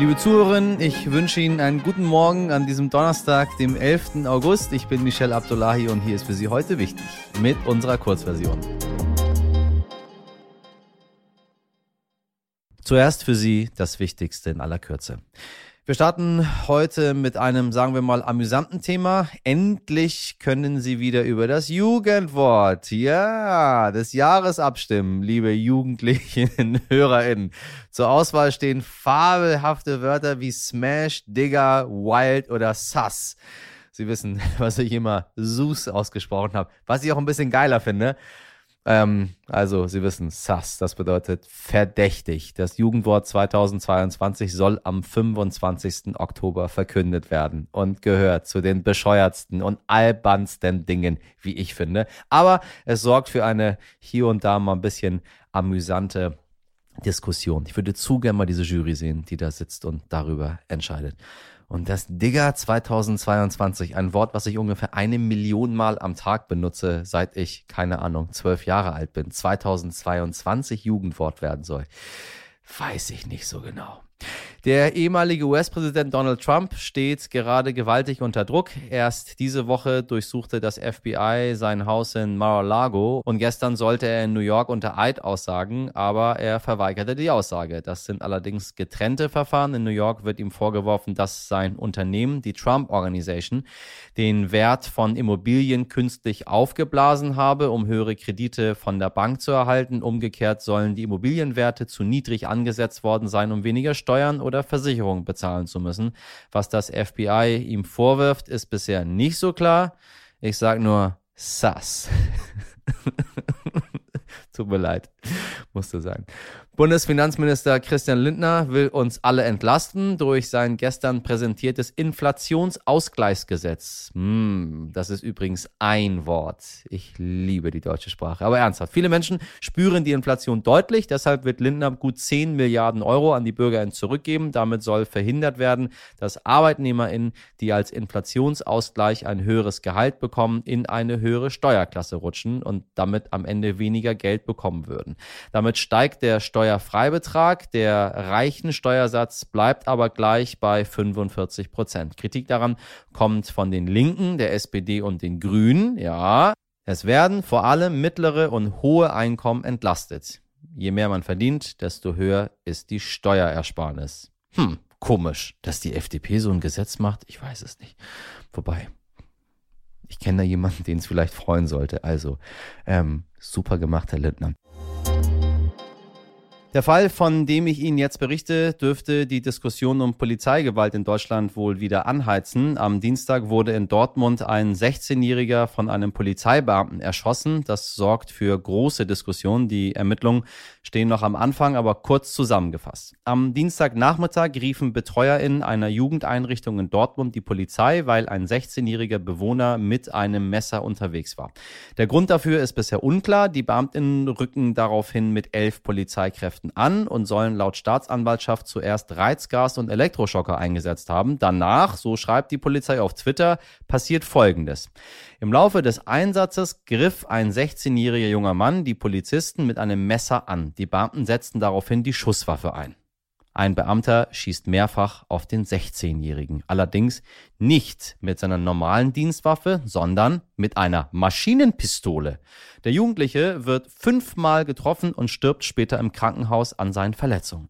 Liebe Zuhörerinnen, ich wünsche Ihnen einen guten Morgen an diesem Donnerstag, dem 11. August. Ich bin Michelle Abdullahi und hier ist für Sie heute wichtig mit unserer Kurzversion. Zuerst für Sie das Wichtigste in aller Kürze. Wir starten heute mit einem, sagen wir mal, amüsanten Thema. Endlich können Sie wieder über das Jugendwort, ja, des Jahres abstimmen, liebe Jugendlichen HörerInnen. Zur Auswahl stehen fabelhafte Wörter wie Smash, Digger, Wild oder Sus. Sie wissen, was ich immer Sus ausgesprochen habe, was ich auch ein bisschen geiler finde. Ähm, also, Sie wissen, sus, das bedeutet verdächtig. Das Jugendwort 2022 soll am 25. Oktober verkündet werden und gehört zu den bescheuertsten und albernsten Dingen, wie ich finde. Aber es sorgt für eine hier und da mal ein bisschen amüsante Diskussion. Ich würde zu gerne mal diese Jury sehen, die da sitzt und darüber entscheidet. Und das Digger 2022, ein Wort, was ich ungefähr eine Million Mal am Tag benutze, seit ich, keine Ahnung, zwölf Jahre alt bin, 2022 Jugendwort werden soll, weiß ich nicht so genau. Der ehemalige US-Präsident Donald Trump steht gerade gewaltig unter Druck. Erst diese Woche durchsuchte das FBI sein Haus in Mar-a-Lago und gestern sollte er in New York unter Eid aussagen, aber er verweigerte die Aussage. Das sind allerdings getrennte Verfahren. In New York wird ihm vorgeworfen, dass sein Unternehmen, die Trump Organization, den Wert von Immobilien künstlich aufgeblasen habe, um höhere Kredite von der Bank zu erhalten. Umgekehrt sollen die Immobilienwerte zu niedrig angesetzt worden sein, um weniger Steuern oder Versicherungen bezahlen zu müssen. Was das FBI ihm vorwirft, ist bisher nicht so klar. Ich sage nur sass. Tut mir leid, musste sein. Bundesfinanzminister Christian Lindner will uns alle entlasten durch sein gestern präsentiertes Inflationsausgleichsgesetz. Hm, das ist übrigens ein Wort. Ich liebe die deutsche Sprache. Aber ernsthaft, viele Menschen spüren die Inflation deutlich. Deshalb wird Lindner gut 10 Milliarden Euro an die BürgerInnen zurückgeben. Damit soll verhindert werden, dass ArbeitnehmerInnen, die als Inflationsausgleich ein höheres Gehalt bekommen, in eine höhere Steuerklasse rutschen und damit am Ende weniger Geld bekommen würden. Damit steigt der Steuer Steuerfreibetrag. Der reichen Steuersatz bleibt aber gleich bei 45 Prozent. Kritik daran kommt von den Linken, der SPD und den Grünen. Ja, es werden vor allem mittlere und hohe Einkommen entlastet. Je mehr man verdient, desto höher ist die Steuerersparnis. Hm, komisch, dass die FDP so ein Gesetz macht. Ich weiß es nicht. Wobei, ich kenne da jemanden, den es vielleicht freuen sollte. Also, ähm, super gemacht, Herr Lindner. Der Fall, von dem ich Ihnen jetzt berichte, dürfte die Diskussion um Polizeigewalt in Deutschland wohl wieder anheizen. Am Dienstag wurde in Dortmund ein 16-Jähriger von einem Polizeibeamten erschossen. Das sorgt für große Diskussionen. Die Ermittlungen stehen noch am Anfang, aber kurz zusammengefasst. Am Dienstagnachmittag riefen BetreuerInnen einer Jugendeinrichtung in Dortmund die Polizei, weil ein 16-jähriger Bewohner mit einem Messer unterwegs war. Der Grund dafür ist bisher unklar. Die BeamtInnen rücken daraufhin mit elf Polizeikräften Kräften an und sollen laut Staatsanwaltschaft zuerst Reizgas und Elektroschocker eingesetzt haben. Danach, so schreibt die Polizei auf Twitter, passiert Folgendes. Im Laufe des Einsatzes griff ein 16-jähriger junger Mann die Polizisten mit einem Messer an. Die Beamten setzten daraufhin die Schusswaffe ein. Ein Beamter schießt mehrfach auf den 16-Jährigen. Allerdings nicht mit seiner normalen Dienstwaffe, sondern mit einer Maschinenpistole. Der Jugendliche wird fünfmal getroffen und stirbt später im Krankenhaus an seinen Verletzungen.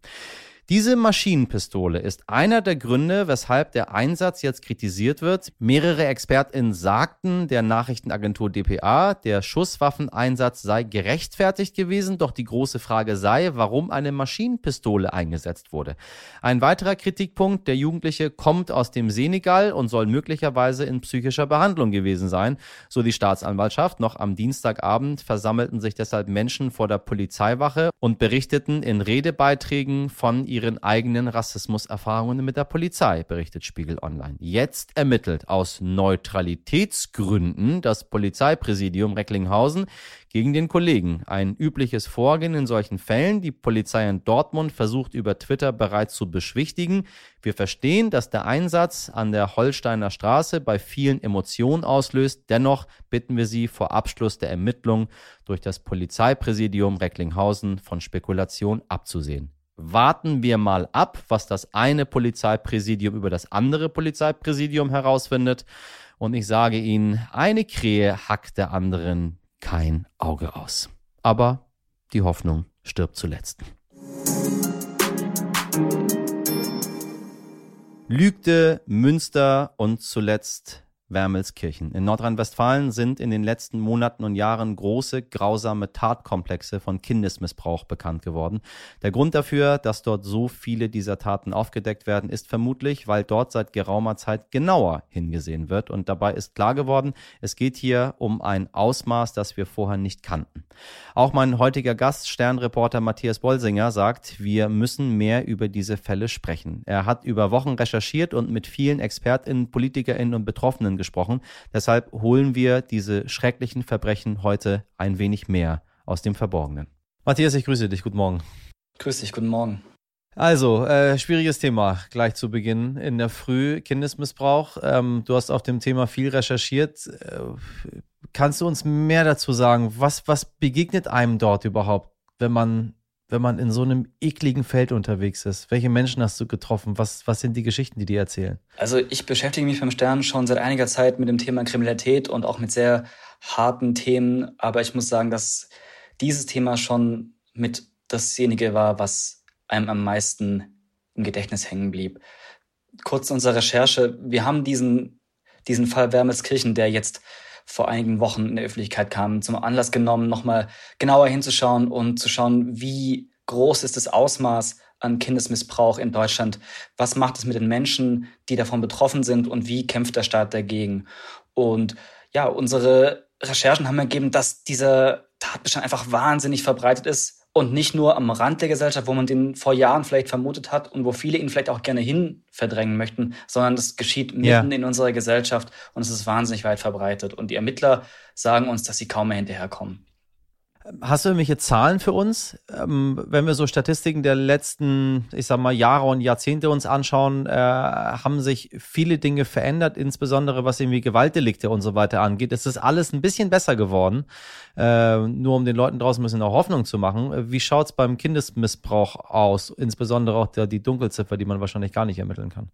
Diese Maschinenpistole ist einer der Gründe, weshalb der Einsatz jetzt kritisiert wird. Mehrere ExpertInnen sagten der Nachrichtenagentur dpa, der Schusswaffeneinsatz sei gerechtfertigt gewesen, doch die große Frage sei, warum eine Maschinenpistole eingesetzt wurde. Ein weiterer Kritikpunkt, der Jugendliche kommt aus dem Senegal und soll möglicherweise in psychischer Behandlung gewesen sein, so die Staatsanwaltschaft. Noch am Dienstagabend versammelten sich deshalb Menschen vor der Polizeiwache und berichteten in Redebeiträgen von ihren ihren eigenen Rassismuserfahrungen mit der Polizei, berichtet Spiegel Online. Jetzt ermittelt aus Neutralitätsgründen das Polizeipräsidium Recklinghausen gegen den Kollegen. Ein übliches Vorgehen in solchen Fällen. Die Polizei in Dortmund versucht über Twitter bereits zu beschwichtigen. Wir verstehen, dass der Einsatz an der Holsteiner Straße bei vielen Emotionen auslöst. Dennoch bitten wir Sie vor Abschluss der Ermittlungen durch das Polizeipräsidium Recklinghausen von Spekulation abzusehen. Warten wir mal ab, was das eine Polizeipräsidium über das andere Polizeipräsidium herausfindet. Und ich sage Ihnen, eine Krähe hackt der anderen kein Auge aus. Aber die Hoffnung stirbt zuletzt. Lügde, Münster und zuletzt Wermelskirchen. In Nordrhein-Westfalen sind in den letzten Monaten und Jahren große, grausame Tatkomplexe von Kindesmissbrauch bekannt geworden. Der Grund dafür, dass dort so viele dieser Taten aufgedeckt werden, ist vermutlich, weil dort seit geraumer Zeit genauer hingesehen wird. Und dabei ist klar geworden, es geht hier um ein Ausmaß, das wir vorher nicht kannten. Auch mein heutiger Gast, Sternreporter Matthias Bolsinger, sagt, wir müssen mehr über diese Fälle sprechen. Er hat über Wochen recherchiert und mit vielen ExpertInnen, PolitikerInnen und Betroffenen gesprochen. Deshalb holen wir diese schrecklichen Verbrechen heute ein wenig mehr aus dem Verborgenen. Matthias, ich grüße dich. Guten Morgen. Grüß dich. Guten Morgen. Also, äh, schwieriges Thema gleich zu Beginn in der Früh, Kindesmissbrauch. Ähm, du hast auf dem Thema viel recherchiert. Äh, kannst du uns mehr dazu sagen? Was, was begegnet einem dort überhaupt, wenn man wenn man in so einem ekligen Feld unterwegs ist? Welche Menschen hast du getroffen? Was, was sind die Geschichten, die die erzählen? Also ich beschäftige mich beim Stern schon seit einiger Zeit mit dem Thema Kriminalität und auch mit sehr harten Themen. Aber ich muss sagen, dass dieses Thema schon mit dasjenige war, was einem am meisten im Gedächtnis hängen blieb. Kurz zu unserer Recherche. Wir haben diesen, diesen Fall Wermelskirchen, der jetzt vor einigen Wochen in der Öffentlichkeit kam, zum Anlass genommen, nochmal genauer hinzuschauen und zu schauen, wie groß ist das Ausmaß an Kindesmissbrauch in Deutschland? Was macht es mit den Menschen, die davon betroffen sind und wie kämpft der Staat dagegen? Und ja, unsere Recherchen haben ergeben, dass dieser Tatbestand einfach wahnsinnig verbreitet ist und nicht nur am Rand der Gesellschaft, wo man den vor Jahren vielleicht vermutet hat und wo viele ihn vielleicht auch gerne hin verdrängen möchten, sondern das geschieht mitten ja. in unserer Gesellschaft und es ist wahnsinnig weit verbreitet. Und die Ermittler sagen uns, dass sie kaum mehr hinterherkommen. Hast du irgendwelche Zahlen für uns? Ähm, wenn wir so Statistiken der letzten, ich sag mal, Jahre und Jahrzehnte uns anschauen, äh, haben sich viele Dinge verändert, insbesondere was irgendwie Gewaltdelikte und so weiter angeht. Es ist alles ein bisschen besser geworden, äh, nur um den Leuten draußen ein bisschen auch Hoffnung zu machen. Wie schaut's beim Kindesmissbrauch aus? Insbesondere auch der, die Dunkelziffer, die man wahrscheinlich gar nicht ermitteln kann.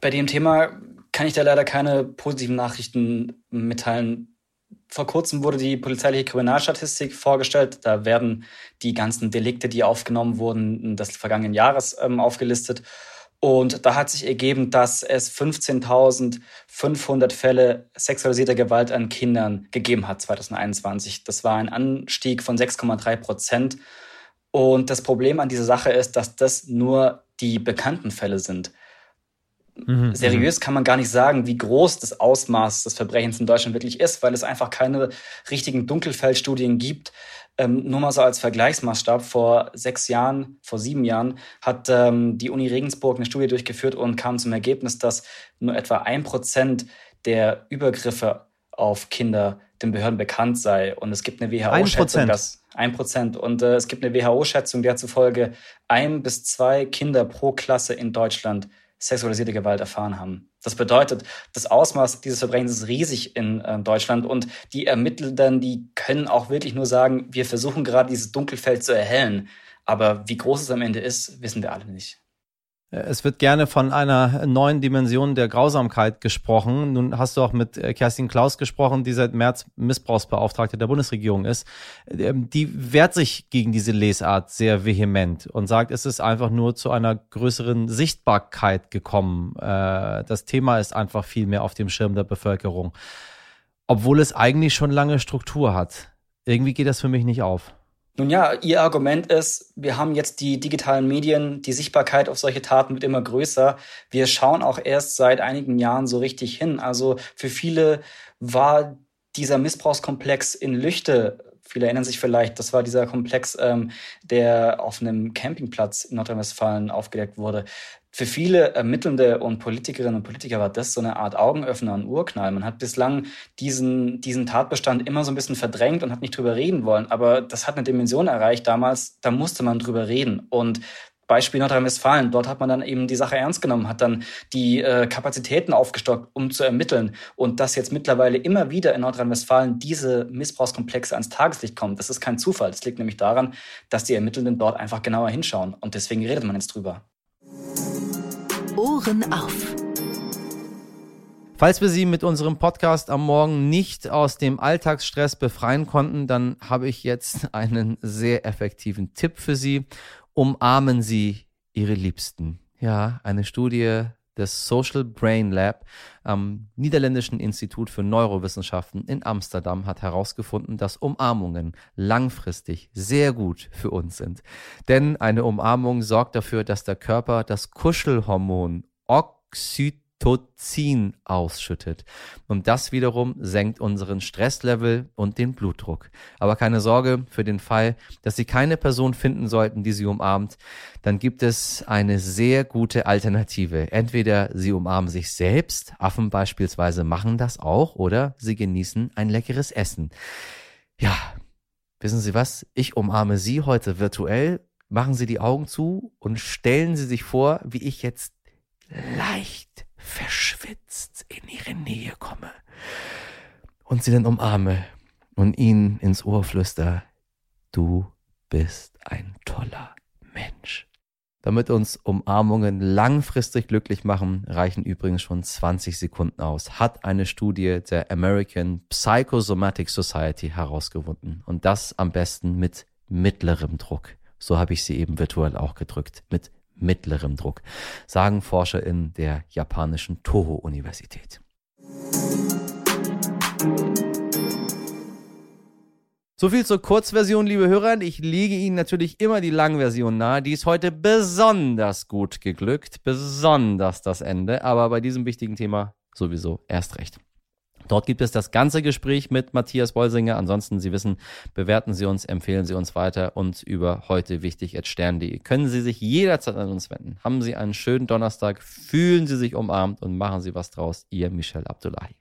Bei dem Thema kann ich da leider keine positiven Nachrichten mitteilen vor kurzem wurde die polizeiliche Kriminalstatistik vorgestellt. Da werden die ganzen Delikte, die aufgenommen wurden, des vergangenen Jahres ähm, aufgelistet. Und da hat sich ergeben, dass es 15.500 Fälle sexualisierter Gewalt an Kindern gegeben hat 2021. Das war ein Anstieg von 6,3 Prozent. Und das Problem an dieser Sache ist, dass das nur die bekannten Fälle sind. Mhm, Seriös mhm. kann man gar nicht sagen, wie groß das Ausmaß des Verbrechens in Deutschland wirklich ist, weil es einfach keine richtigen Dunkelfeldstudien gibt. Ähm, nur mal so als Vergleichsmaßstab, vor sechs Jahren, vor sieben Jahren hat ähm, die Uni Regensburg eine Studie durchgeführt und kam zum Ergebnis, dass nur etwa ein Prozent der Übergriffe auf Kinder den Behörden bekannt sei. Und es gibt eine WHO-Schätzung, dass ein Prozent. Und äh, es gibt eine WHO-Schätzung, der zufolge ein bis zwei Kinder pro Klasse in Deutschland sexualisierte Gewalt erfahren haben. Das bedeutet, das Ausmaß dieses Verbrechens ist riesig in äh, Deutschland und die Ermittelnden, die können auch wirklich nur sagen, wir versuchen gerade dieses Dunkelfeld zu erhellen. Aber wie groß es am Ende ist, wissen wir alle nicht. Es wird gerne von einer neuen Dimension der Grausamkeit gesprochen. Nun hast du auch mit äh, Kerstin Klaus gesprochen, die seit März Missbrauchsbeauftragte der Bundesregierung ist. Ähm, die wehrt sich gegen diese Lesart sehr vehement und sagt, es ist einfach nur zu einer größeren Sichtbarkeit gekommen. Äh, das Thema ist einfach viel mehr auf dem Schirm der Bevölkerung. Obwohl es eigentlich schon lange Struktur hat. Irgendwie geht das für mich nicht auf. Nun ja, Ihr Argument ist, wir haben jetzt die digitalen Medien, die Sichtbarkeit auf solche Taten wird immer größer. Wir schauen auch erst seit einigen Jahren so richtig hin. Also für viele war dieser Missbrauchskomplex in Lüchte Viele erinnern sich vielleicht, das war dieser Komplex, ähm, der auf einem Campingplatz in Nordrhein-Westfalen aufgedeckt wurde. Für viele Ermittelnde und Politikerinnen und Politiker war das so eine Art Augenöffner und Urknall. Man hat bislang diesen, diesen Tatbestand immer so ein bisschen verdrängt und hat nicht drüber reden wollen. Aber das hat eine Dimension erreicht damals, da musste man drüber reden. Und Beispiel Nordrhein-Westfalen. Dort hat man dann eben die Sache ernst genommen, hat dann die äh, Kapazitäten aufgestockt, um zu ermitteln. Und dass jetzt mittlerweile immer wieder in Nordrhein-Westfalen diese Missbrauchskomplexe ans Tageslicht kommen, das ist kein Zufall. Das liegt nämlich daran, dass die Ermittelnden dort einfach genauer hinschauen. Und deswegen redet man jetzt drüber. Ohren auf. Falls wir Sie mit unserem Podcast am Morgen nicht aus dem Alltagsstress befreien konnten, dann habe ich jetzt einen sehr effektiven Tipp für Sie umarmen Sie Ihre Liebsten. Ja, eine Studie des Social Brain Lab am Niederländischen Institut für Neurowissenschaften in Amsterdam hat herausgefunden, dass Umarmungen langfristig sehr gut für uns sind. Denn eine Umarmung sorgt dafür, dass der Körper das Kuschelhormon Oxytocin Oxytocin ausschüttet. Und das wiederum senkt unseren Stresslevel und den Blutdruck. Aber keine Sorge, für den Fall, dass Sie keine Person finden sollten, die Sie umarmt, dann gibt es eine sehr gute Alternative. Entweder Sie umarmen sich selbst, Affen beispielsweise machen das auch, oder Sie genießen ein leckeres Essen. Ja, wissen Sie was? Ich umarme Sie heute virtuell. Machen Sie die Augen zu und stellen Sie sich vor, wie ich jetzt leicht verschwitzt in ihre Nähe komme und sie dann umarme und ihnen ins Ohr flüster, du bist ein toller Mensch. Damit uns Umarmungen langfristig glücklich machen, reichen übrigens schon 20 Sekunden aus, hat eine Studie der American Psychosomatic Society herausgefunden. Und das am besten mit mittlerem Druck. So habe ich sie eben virtuell auch gedrückt. Mit mittlerem Druck, sagen Forscher in der japanischen Toho-Universität. So viel zur Kurzversion, liebe Hörer. Ich lege Ihnen natürlich immer die Langversion nahe. Die ist heute besonders gut geglückt, besonders das Ende, aber bei diesem wichtigen Thema sowieso erst recht. Dort gibt es das ganze Gespräch mit Matthias Bolsinger. Ansonsten, Sie wissen, bewerten Sie uns, empfehlen Sie uns weiter und über heute wichtig at stern.de können Sie sich jederzeit an uns wenden. Haben Sie einen schönen Donnerstag, fühlen Sie sich umarmt und machen Sie was draus. Ihr Michel Abdullahi.